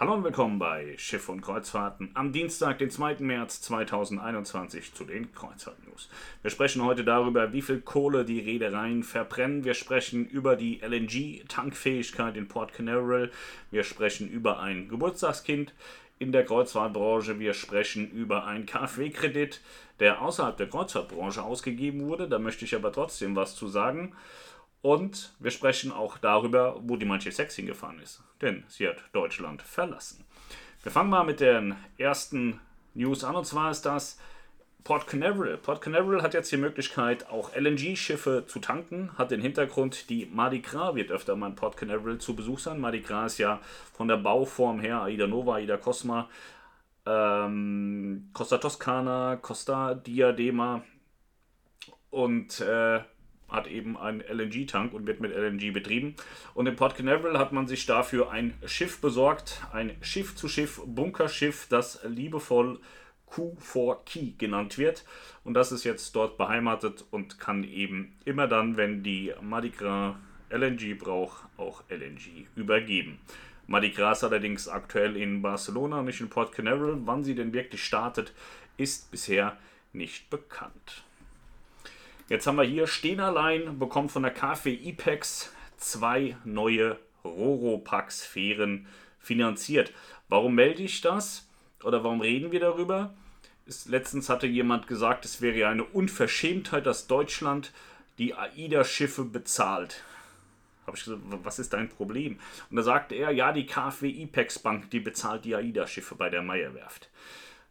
Hallo und willkommen bei Schiff und Kreuzfahrten am Dienstag, den 2. März 2021 zu den Kreuzfahrt-News. Wir sprechen heute darüber, wie viel Kohle die Reedereien verbrennen. Wir sprechen über die LNG-Tankfähigkeit in Port Canaveral. Wir sprechen über ein Geburtstagskind in der Kreuzfahrtbranche. Wir sprechen über einen KfW-Kredit, der außerhalb der Kreuzfahrtbranche ausgegeben wurde. Da möchte ich aber trotzdem was zu sagen. Und wir sprechen auch darüber, wo die manche Sex hingefahren ist. Denn sie hat Deutschland verlassen. Wir fangen mal mit den ersten News an. Und zwar ist das Port Canaveral. Port Canaveral hat jetzt die Möglichkeit, auch LNG-Schiffe zu tanken. Hat den Hintergrund, die Mardi Gras wird öfter mal in Port Canaveral zu Besuch sein. Mardi Gras ist ja von der Bauform her Aida Nova, Aida Cosma, ähm, Costa Toscana, Costa Diadema und äh, hat eben einen LNG-Tank und wird mit LNG betrieben. Und in Port Canaveral hat man sich dafür ein Schiff besorgt, ein Schiff-zu-Schiff-Bunkerschiff, das liebevoll Q4 Key genannt wird. Und das ist jetzt dort beheimatet und kann eben immer dann, wenn die Mardi Gras LNG braucht, auch LNG übergeben. Mardi Gras allerdings aktuell in Barcelona, nicht in Port Canaveral. Wann sie denn wirklich startet, ist bisher nicht bekannt. Jetzt haben wir hier Stehnerlein bekommt von der KfW IPEX zwei neue Roro-Pack-Sphären finanziert. Warum melde ich das? Oder warum reden wir darüber? letztens hatte jemand gesagt, es wäre eine Unverschämtheit, dass Deutschland die AIDA-Schiffe bezahlt. Habe ich gesagt, was ist dein Problem? Und da sagte er, ja, die KfW IPEX Bank, die bezahlt die AIDA-Schiffe bei der Meierwerft.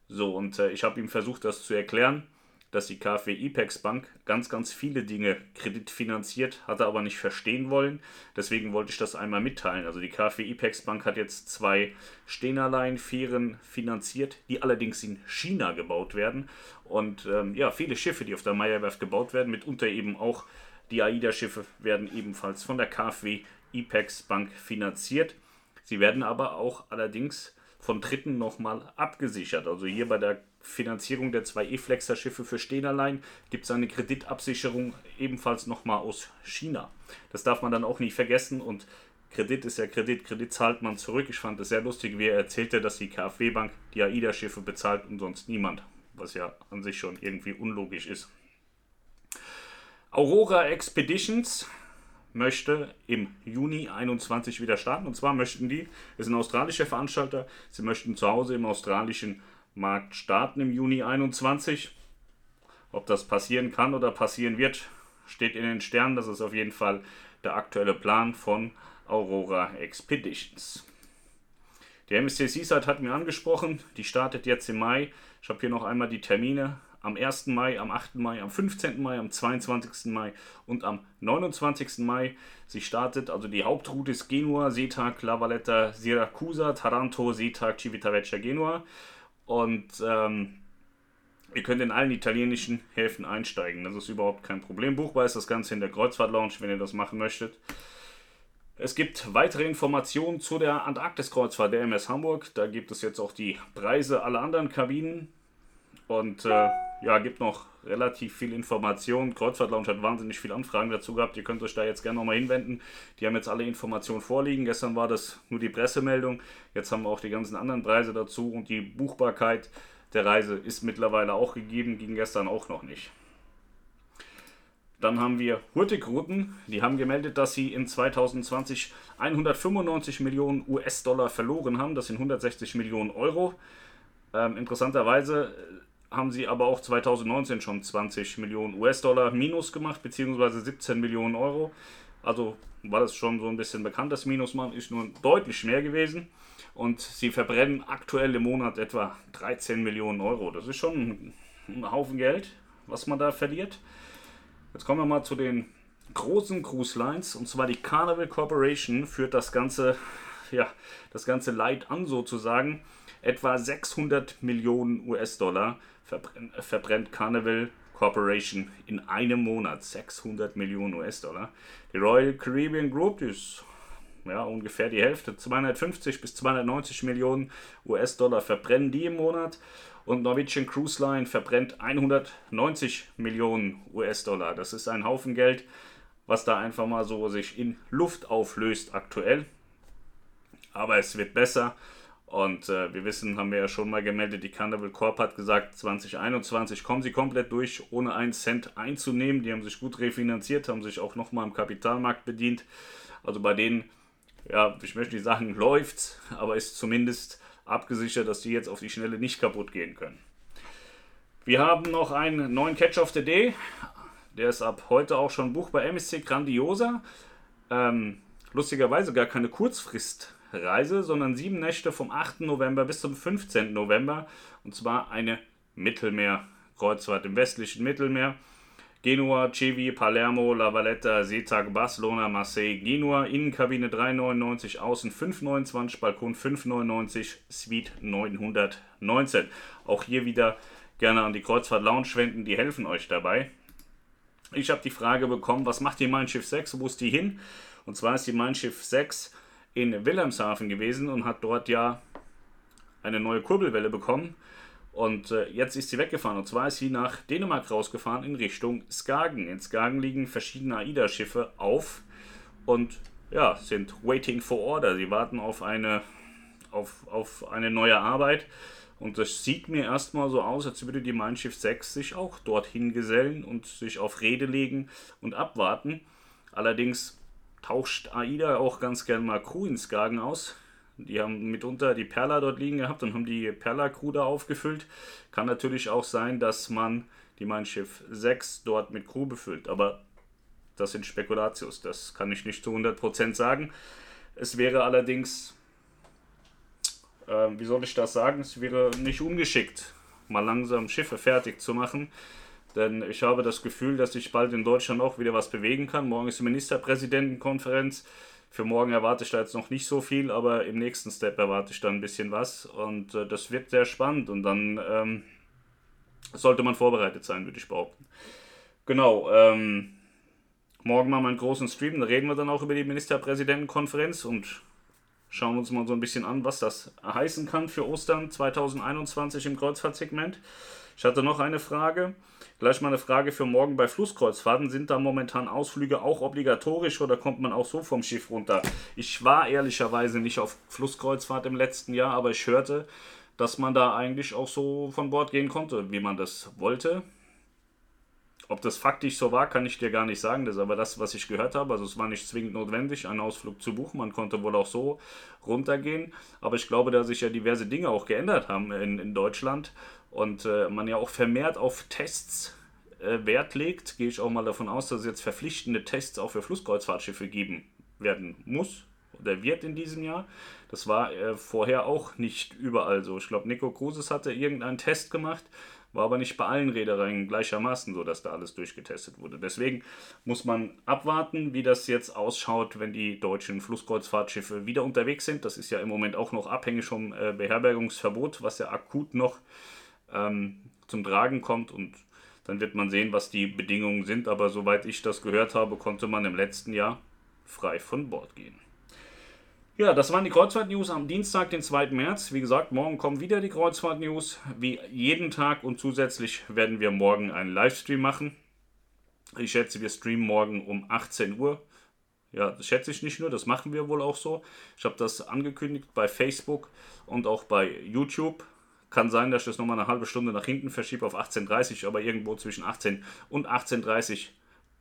So, und äh, ich habe ihm versucht, das zu erklären dass die KfW IPEX Bank ganz, ganz viele Dinge kreditfinanziert, hatte aber nicht verstehen wollen. Deswegen wollte ich das einmal mitteilen. Also die KfW IPEX Bank hat jetzt zwei Stehnerlein-Fähren finanziert, die allerdings in China gebaut werden. Und ähm, ja, viele Schiffe, die auf der Meierwerft gebaut werden, mitunter eben auch die AIDA-Schiffe, werden ebenfalls von der KfW IPEX Bank finanziert. Sie werden aber auch allerdings von Dritten nochmal abgesichert. Also hier bei der Finanzierung der zwei E-Flexer-Schiffe für Stehnerlein gibt es eine Kreditabsicherung ebenfalls nochmal aus China. Das darf man dann auch nicht vergessen und Kredit ist ja Kredit, Kredit zahlt man zurück. Ich fand es sehr lustig, wie er erzählte, dass die KfW-Bank die AIDA-Schiffe bezahlt und sonst niemand, was ja an sich schon irgendwie unlogisch ist. Aurora Expeditions möchte im Juni 21 wieder starten. Und zwar möchten die, ist ein australischer Veranstalter, sie möchten zu Hause im australischen Markt starten im Juni 21. Ob das passieren kann oder passieren wird, steht in den Sternen. Das ist auf jeden Fall der aktuelle Plan von Aurora Expeditions. Die MSC Seaside hat mir angesprochen, die startet jetzt im Mai. Ich habe hier noch einmal die Termine am 1. Mai, am 8. Mai, am 15. Mai, am 22. Mai und am 29. Mai. Sie startet, also die Hauptroute ist Genua, Seetag, La Valletta, Siracusa, Taranto, Seetag, Civitavecchia, Genua. Und ähm, ihr könnt in allen italienischen Häfen einsteigen. Das ist überhaupt kein Problem. Buchbar ist das Ganze in der Kreuzfahrt-Lounge, wenn ihr das machen möchtet. Es gibt weitere Informationen zu der Antarktis-Kreuzfahrt der MS Hamburg. Da gibt es jetzt auch die Preise aller anderen Kabinen. Und äh, ja, gibt noch relativ viel Information. Kreuzfahrt Lounge hat wahnsinnig viele Anfragen dazu gehabt. Ihr könnt euch da jetzt gerne nochmal hinwenden. Die haben jetzt alle Informationen vorliegen. Gestern war das nur die Pressemeldung. Jetzt haben wir auch die ganzen anderen Preise dazu und die Buchbarkeit der Reise ist mittlerweile auch gegeben, ging gestern auch noch nicht. Dann haben wir Hurtigruten, die haben gemeldet, dass sie in 2020 195 Millionen US-Dollar verloren haben. Das sind 160 Millionen Euro. Ähm, interessanterweise haben sie aber auch 2019 schon 20 Millionen US-Dollar minus gemacht, beziehungsweise 17 Millionen Euro. Also war das schon so ein bisschen bekannt, das Minus machen, ist nur deutlich mehr gewesen. Und sie verbrennen aktuell im Monat etwa 13 Millionen Euro. Das ist schon ein Haufen Geld, was man da verliert. Jetzt kommen wir mal zu den großen Cruise Lines. Und zwar die Carnival Corporation führt das ganze, ja, das ganze Leid an sozusagen. Etwa 600 Millionen US-Dollar verbrennt, verbrennt Carnival Corporation in einem Monat 600 Millionen US-Dollar. Die Royal Caribbean Group ist ja, ungefähr die Hälfte, 250 bis 290 Millionen US-Dollar verbrennen die im Monat. Und Norwegian Cruise Line verbrennt 190 Millionen US-Dollar. Das ist ein Haufen Geld, was da einfach mal so sich in Luft auflöst aktuell. Aber es wird besser Und äh, wir wissen, haben wir ja schon mal gemeldet, die Carnival Corp hat gesagt, 2021 kommen sie komplett durch, ohne einen Cent einzunehmen. Die haben sich gut refinanziert, haben sich auch nochmal im Kapitalmarkt bedient. Also bei denen, ja, ich möchte nicht sagen, läuft's, aber ist zumindest abgesichert, dass die jetzt auf die Schnelle nicht kaputt gehen können. Wir haben noch einen neuen Catch of the Day. Der ist ab heute auch schon Buch bei MSC Grandiosa. Ähm, lustigerweise gar keine Kurzfristreise, sondern sieben Nächte vom 8. November bis zum 15. November. Und zwar eine Mittelmeerkreuzfahrt im westlichen Mittelmeer. Genua, Cevi, Palermo, La Valletta, Seetag, Barcelona, Marseille, Genua, Innenkabine 399, Außen 529, Balkon 599, Suite 919. Auch hier wieder gerne an die Kreuzfahrt Lounge wenden, die helfen euch dabei. Ich habe die Frage bekommen, was macht die Mein Schiff 6, wo ist die hin? Und zwar ist die Mein Schiff 6 in Wilhelmshaven gewesen und hat dort ja eine neue Kurbelwelle bekommen. Und äh, jetzt ist sie weggefahren. Und zwar ist sie nach Dänemark rausgefahren in Richtung Skagen. In Skagen liegen verschiedene AIDA-Schiffe auf und ja, sind waiting for order. Sie warten auf eine, auf, auf eine neue Arbeit. Und das sieht mir erstmal so aus, als würde die Mein Schiff 6 sich auch dorthin gesellen und sich auf Rede legen und abwarten. Allerdings tauscht AIDA auch ganz gern mal Crew in Skagen aus. Die haben mitunter die Perla dort liegen gehabt und haben die Perla-Crew da aufgefüllt. Kann natürlich auch sein, dass man die Mein Schiff 6 dort mit Crew befüllt. Aber das sind Spekulatius. Das kann ich nicht zu 100% sagen. Es wäre allerdings, äh, wie soll ich das sagen, es wäre nicht ungeschickt, mal langsam Schiffe fertig zu machen. Denn ich habe das Gefühl, dass sich bald in Deutschland auch wieder was bewegen kann. Morgen ist die Ministerpräsidentenkonferenz. Für morgen erwarte ich da jetzt noch nicht so viel, aber im nächsten Step erwarte ich dann ein bisschen was. Und äh, das wird sehr spannend und dann ähm, sollte man vorbereitet sein, würde ich behaupten. Genau, ähm, morgen machen wir einen großen Stream, da reden wir dann auch über die Ministerpräsidentenkonferenz und schauen uns mal so ein bisschen an, was das heißen kann für Ostern 2021 im Kreuzfahrtsegment. Ich hatte noch eine Frage. Gleich mal eine Frage für morgen bei Flusskreuzfahrten. Sind da momentan Ausflüge auch obligatorisch oder kommt man auch so vom Schiff runter? Ich war ehrlicherweise nicht auf Flusskreuzfahrt im letzten Jahr, aber ich hörte, dass man da eigentlich auch so von Bord gehen konnte, wie man das wollte. Ob das faktisch so war, kann ich dir gar nicht sagen. Das ist aber das, was ich gehört habe. Also es war nicht zwingend notwendig, einen Ausflug zu buchen. Man konnte wohl auch so runtergehen. Aber ich glaube, da sich ja diverse Dinge auch geändert haben in, in Deutschland und äh, man ja auch vermehrt auf Tests äh, Wert legt, gehe ich auch mal davon aus, dass es jetzt verpflichtende Tests auch für Flusskreuzfahrtschiffe geben werden muss oder wird in diesem Jahr. Das war äh, vorher auch nicht überall so. Ich glaube, Nico Kruses hatte irgendeinen Test gemacht, war aber nicht bei allen Reedereien gleichermaßen so, dass da alles durchgetestet wurde. Deswegen muss man abwarten, wie das jetzt ausschaut, wenn die deutschen Flusskreuzfahrtschiffe wieder unterwegs sind. Das ist ja im Moment auch noch abhängig vom äh, Beherbergungsverbot, was ja akut noch ähm, zum Tragen kommt und dann wird man sehen, was die Bedingungen sind. Aber soweit ich das gehört habe, konnte man im letzten Jahr frei von Bord gehen. Ja, das waren die Kreuzfahrt-News am Dienstag, den 2. März. Wie gesagt, morgen kommen wieder die Kreuzfahrt-News, wie jeden Tag. Und zusätzlich werden wir morgen einen Livestream machen. Ich schätze, wir streamen morgen um 18 Uhr. Ja, das schätze ich nicht nur, das machen wir wohl auch so. Ich habe das angekündigt bei Facebook und auch bei YouTube. Kann sein, dass ich das nochmal eine halbe Stunde nach hinten verschiebe auf 18.30 Uhr, aber irgendwo zwischen 18 und 18.30 Uhr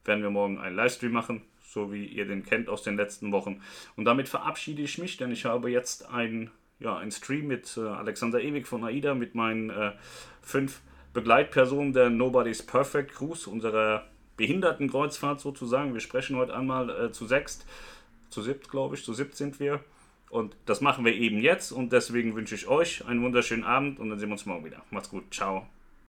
werden wir morgen einen Livestream machen, so wie ihr den kennt aus den letzten Wochen. Und damit verabschiede ich mich, denn ich habe jetzt einen, ja, einen Stream mit äh, Alexander Ewig von AIDA, mit meinen äh, fünf Begleitpersonen der Nobody's Perfect Cruise, unserer Behindertenkreuzfahrt sozusagen. Wir sprechen heute einmal äh, zu sechst, zu siebt, glaube ich, zu siebt sind wir. Und das machen wir eben jetzt und deswegen wünsche ich euch einen wunderschönen Abend und dann sehen wir uns morgen wieder. Macht's gut. Ciao.